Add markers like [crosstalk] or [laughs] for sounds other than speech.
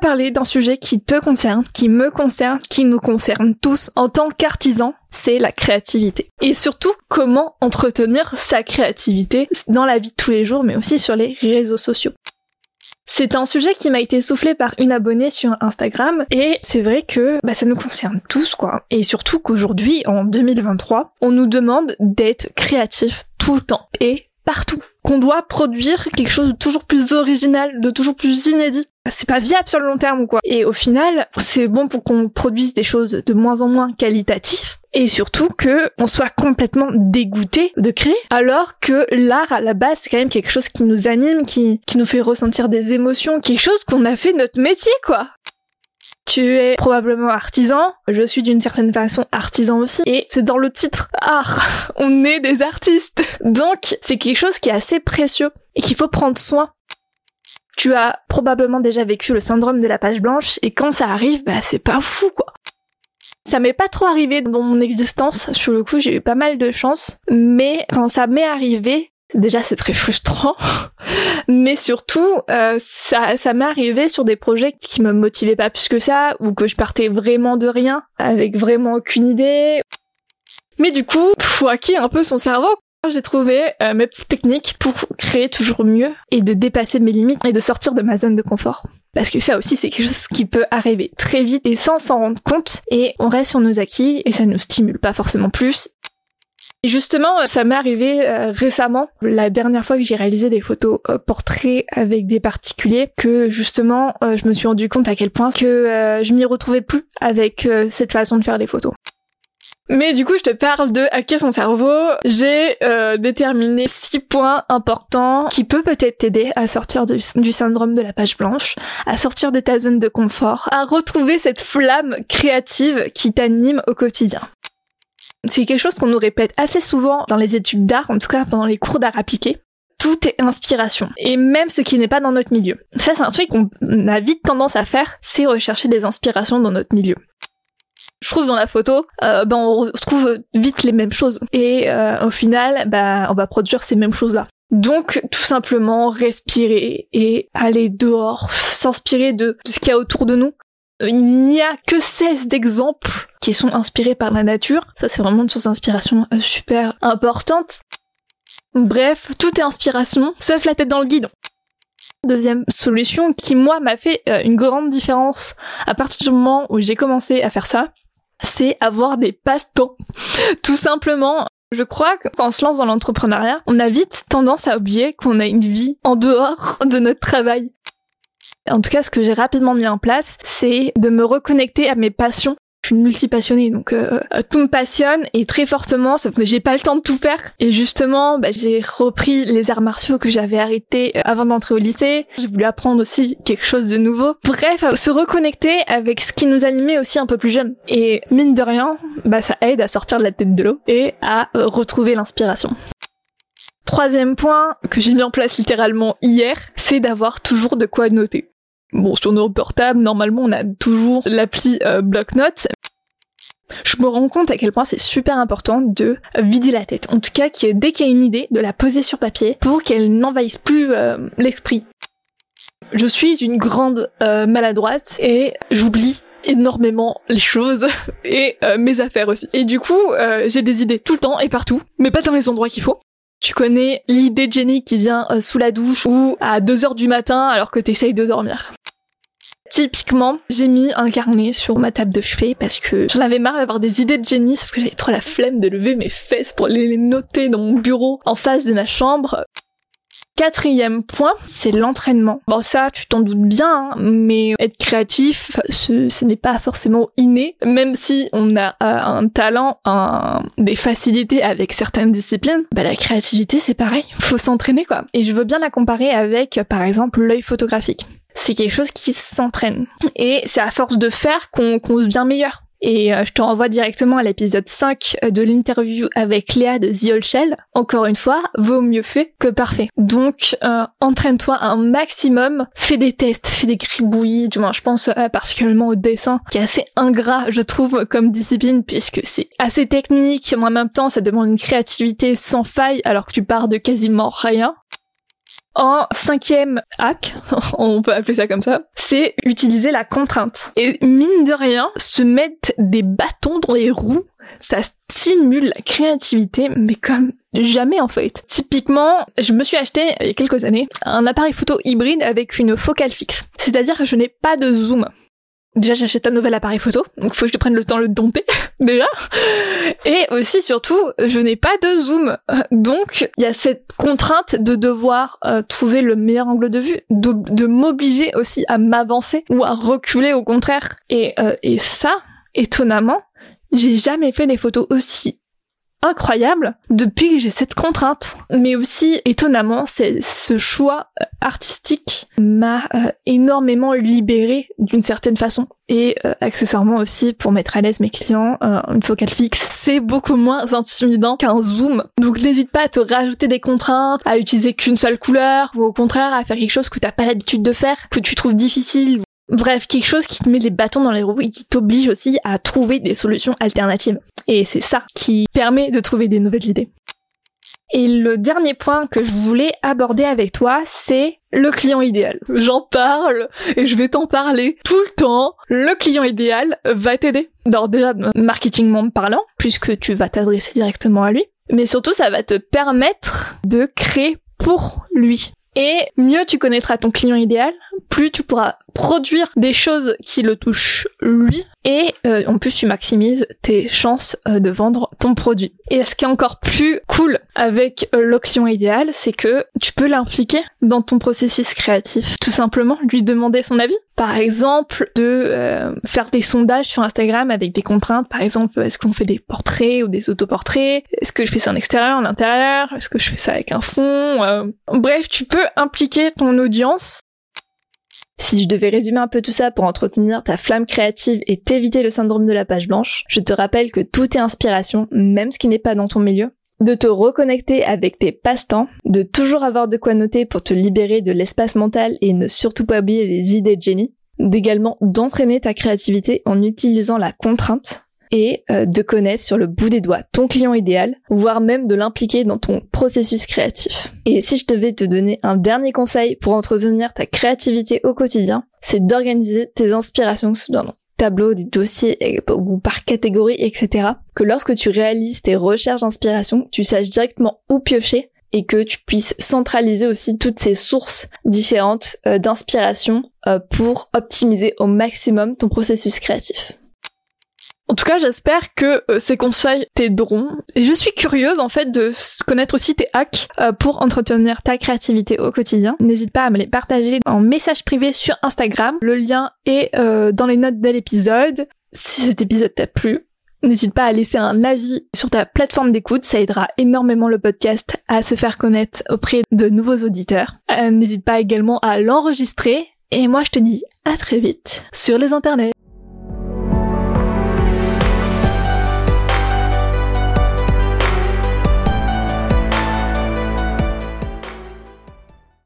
Parler d'un sujet qui te concerne, qui me concerne, qui nous concerne tous en tant qu'artisans, c'est la créativité. Et surtout, comment entretenir sa créativité dans la vie de tous les jours, mais aussi sur les réseaux sociaux. C'est un sujet qui m'a été soufflé par une abonnée sur Instagram et c'est vrai que bah, ça nous concerne tous quoi. Et surtout qu'aujourd'hui, en 2023, on nous demande d'être créatif tout le temps et partout. Qu'on doit produire quelque chose de toujours plus original, de toujours plus inédit. C'est pas viable sur le long terme quoi. Et au final, c'est bon pour qu'on produise des choses de moins en moins qualitatives et surtout que on soit complètement dégoûté de créer alors que l'art à la base c'est quand même quelque chose qui nous anime qui qui nous fait ressentir des émotions quelque chose qu'on a fait notre métier quoi tu es probablement artisan, je suis d'une certaine façon artisan aussi, et c'est dans le titre art, [laughs] on est des artistes. Donc c'est quelque chose qui est assez précieux et qu'il faut prendre soin. Tu as probablement déjà vécu le syndrome de la page blanche, et quand ça arrive, bah c'est pas fou quoi. Ça m'est pas trop arrivé dans mon existence, sur le coup j'ai eu pas mal de chance, mais quand ça m'est arrivé, Déjà, c'est très frustrant, [laughs] mais surtout, euh, ça, ça m'est arrivé sur des projets qui me motivaient pas plus que ça, ou que je partais vraiment de rien, avec vraiment aucune idée. Mais du coup, faut un peu son cerveau. J'ai trouvé euh, mes petites techniques pour créer toujours mieux et de dépasser mes limites et de sortir de ma zone de confort. Parce que ça aussi, c'est quelque chose qui peut arriver très vite et sans s'en rendre compte. Et on reste sur nos acquis et ça nous stimule pas forcément plus. Et justement, ça m'est arrivé euh, récemment, la dernière fois que j'ai réalisé des photos euh, portraits avec des particuliers, que justement, euh, je me suis rendu compte à quel point que je m'y retrouvais plus avec cette façon de faire des photos. Mais du coup, je te parle de hacker son cerveau. J'ai déterminé six points importants qui peuvent peut-être t'aider à sortir du, syndrome de la page blanche, à sortir de ta zone de confort, à retrouver cette flamme créative qui t'anime au quotidien. C'est quelque chose qu'on nous répète assez souvent dans les études d'art, en tout cas pendant les cours d'art appliqué. Tout est inspiration. Et même ce qui n'est pas dans notre milieu. Ça, c'est un truc qu'on a vite tendance à faire, c'est rechercher des inspirations dans notre milieu. Je trouve dans la photo, euh, ben on retrouve vite les mêmes choses. Et euh, au final, ben on va produire ces mêmes choses-là. Donc, tout simplement, respirer et aller dehors, s'inspirer de ce qu'il y a autour de nous, il n'y a que 16 d'exemples qui sont inspirés par la nature. Ça, c'est vraiment une source d'inspiration euh, super importante. Bref, tout est inspiration, sauf la tête dans le guidon. Deuxième solution qui, moi, m'a fait euh, une grande différence à partir du moment où j'ai commencé à faire ça, c'est avoir des passe-temps. [laughs] Tout simplement, je crois que quand on se lance dans l'entrepreneuriat, on a vite tendance à oublier qu'on a une vie en dehors de notre travail. En tout cas, ce que j'ai rapidement mis en place, c'est de me reconnecter à mes passions je suis multi-passionnée, donc euh, euh, tout me passionne et très fortement, sauf que j'ai pas le temps de tout faire. Et justement, bah, j'ai repris les arts martiaux que j'avais arrêtés euh, avant d'entrer au lycée. J'ai voulu apprendre aussi quelque chose de nouveau. Bref, se reconnecter avec ce qui nous animait aussi un peu plus jeune. Et mine de rien, bah, ça aide à sortir de la tête de l'eau et à retrouver l'inspiration. Troisième point que j'ai mis en place littéralement hier, c'est d'avoir toujours de quoi noter. Bon, sur nos portables, normalement, on a toujours l'appli euh. Je me rends compte à quel point c'est super important de vider la tête. En tout cas, dès qu'il y a une idée, de la poser sur papier pour qu'elle n'envahisse plus euh, l'esprit. Je suis une grande euh, maladroite et j'oublie énormément les choses [laughs] et mes affaires aussi. Et du coup, j'ai des idées tout le temps et partout, mais pas dans les endroits qu'il faut. Tu connais l'idée de Jenny qui vient sous la douche ou à 2 heures du matin alors que t'essayes de dormir. Typiquement, j'ai mis un carnet sur ma table de chevet parce que j'en avais marre d'avoir des idées de génie, sauf que j'avais trop la flemme de lever mes fesses pour les noter dans mon bureau en face de ma chambre. Quatrième point, c'est l'entraînement. Bon, ça, tu t'en doutes bien, hein, mais être créatif, ce, n'est pas forcément inné, même si on a euh, un talent, des facilités avec certaines disciplines. Bah, la créativité, c'est pareil. Faut s'entraîner, quoi. Et je veux bien la comparer avec, par exemple, l'œil photographique c'est quelque chose qui s'entraîne. Et c'est à force de faire qu'on qu devient meilleur. Et euh, je te renvoie directement à l'épisode 5 de l'interview avec Léa de The Old Shell. Encore une fois, vaut mieux fait que parfait. Donc, euh, entraîne-toi un maximum, fais des tests, fais des gribouillis, du moins je pense euh, particulièrement au dessin, qui est assez ingrat, je trouve, comme discipline, puisque c'est assez technique, mais en même temps ça demande une créativité sans faille, alors que tu pars de quasiment rien en cinquième hack, [laughs] on peut appeler ça comme ça, c'est utiliser la contrainte. Et mine de rien, se mettre des bâtons dans les roues, ça stimule la créativité, mais comme jamais en fait. Typiquement, je me suis acheté il y a quelques années un appareil photo hybride avec une focale fixe. C'est-à-dire que je n'ai pas de zoom. Déjà, j'achète un nouvel appareil photo, donc faut que je prenne le temps de le dompter, [laughs] déjà. Et aussi, surtout, je n'ai pas de zoom. Donc, il y a cette contrainte de devoir euh, trouver le meilleur angle de vue, de, de m'obliger aussi à m'avancer ou à reculer au contraire. Et, euh, et ça, étonnamment, j'ai jamais fait des photos aussi incroyable depuis que j'ai cette contrainte. Mais aussi, étonnamment, c'est ce choix euh, artistique m'a euh, énormément libéré d'une certaine façon. Et euh, accessoirement aussi, pour mettre à l'aise mes clients, une focale fixe, c'est beaucoup moins intimidant qu'un zoom. Donc n'hésite pas à te rajouter des contraintes, à utiliser qu'une seule couleur, ou au contraire à faire quelque chose que t'as pas l'habitude de faire, que tu trouves difficile Bref, quelque chose qui te met les bâtons dans les roues et qui t'oblige aussi à trouver des solutions alternatives. Et c'est ça qui permet de trouver des nouvelles idées. Et le dernier point que je voulais aborder avec toi, c'est le client idéal. J'en parle et je vais t'en parler tout le temps. Le client idéal va t'aider. Alors déjà, marketingment parlant, puisque tu vas t'adresser directement à lui. Mais surtout, ça va te permettre de créer pour lui. Et mieux tu connaîtras ton client idéal, plus tu pourras produire des choses qui le touchent lui et euh, en plus tu maximises tes chances euh, de vendre ton produit. Et ce qui est encore plus cool avec euh, le client idéal, c'est que tu peux l'impliquer dans ton processus créatif. Tout simplement lui demander son avis. Par exemple, de faire des sondages sur Instagram avec des contraintes. Par exemple, est-ce qu'on fait des portraits ou des autoportraits? Est-ce que je fais ça en extérieur, en intérieur? Est-ce que je fais ça avec un fond? Bref, tu peux impliquer ton audience. Si je devais résumer un peu tout ça pour entretenir ta flamme créative et t'éviter le syndrome de la page blanche, je te rappelle que tout est inspiration, même ce qui n'est pas dans ton milieu, de te reconnecter avec tes passe-temps, de toujours avoir de quoi noter pour te libérer de l'espace mental et ne surtout pas oublier les idées de génie, d'également d'entraîner ta créativité en utilisant la contrainte, et euh, de connaître sur le bout des doigts ton client idéal, voire même de l'impliquer dans ton processus créatif. Et si je devais te donner un dernier conseil pour entretenir ta créativité au quotidien, c'est d'organiser tes inspirations sous un tableau, des dossiers ou par catégorie, etc. Que lorsque tu réalises tes recherches d'inspiration, tu saches directement où piocher et que tu puisses centraliser aussi toutes ces sources différentes euh, d'inspiration euh, pour optimiser au maximum ton processus créatif. En tout cas, j'espère que euh, ces conseils t'aideront. Et je suis curieuse en fait de connaître aussi tes hacks euh, pour entretenir ta créativité au quotidien. N'hésite pas à me les partager en message privé sur Instagram. Le lien est euh, dans les notes de l'épisode. Si cet épisode t'a plu, N'hésite pas à laisser un avis sur ta plateforme d'écoute, ça aidera énormément le podcast à se faire connaître auprès de nouveaux auditeurs. N'hésite pas également à l'enregistrer et moi je te dis à très vite sur les internets.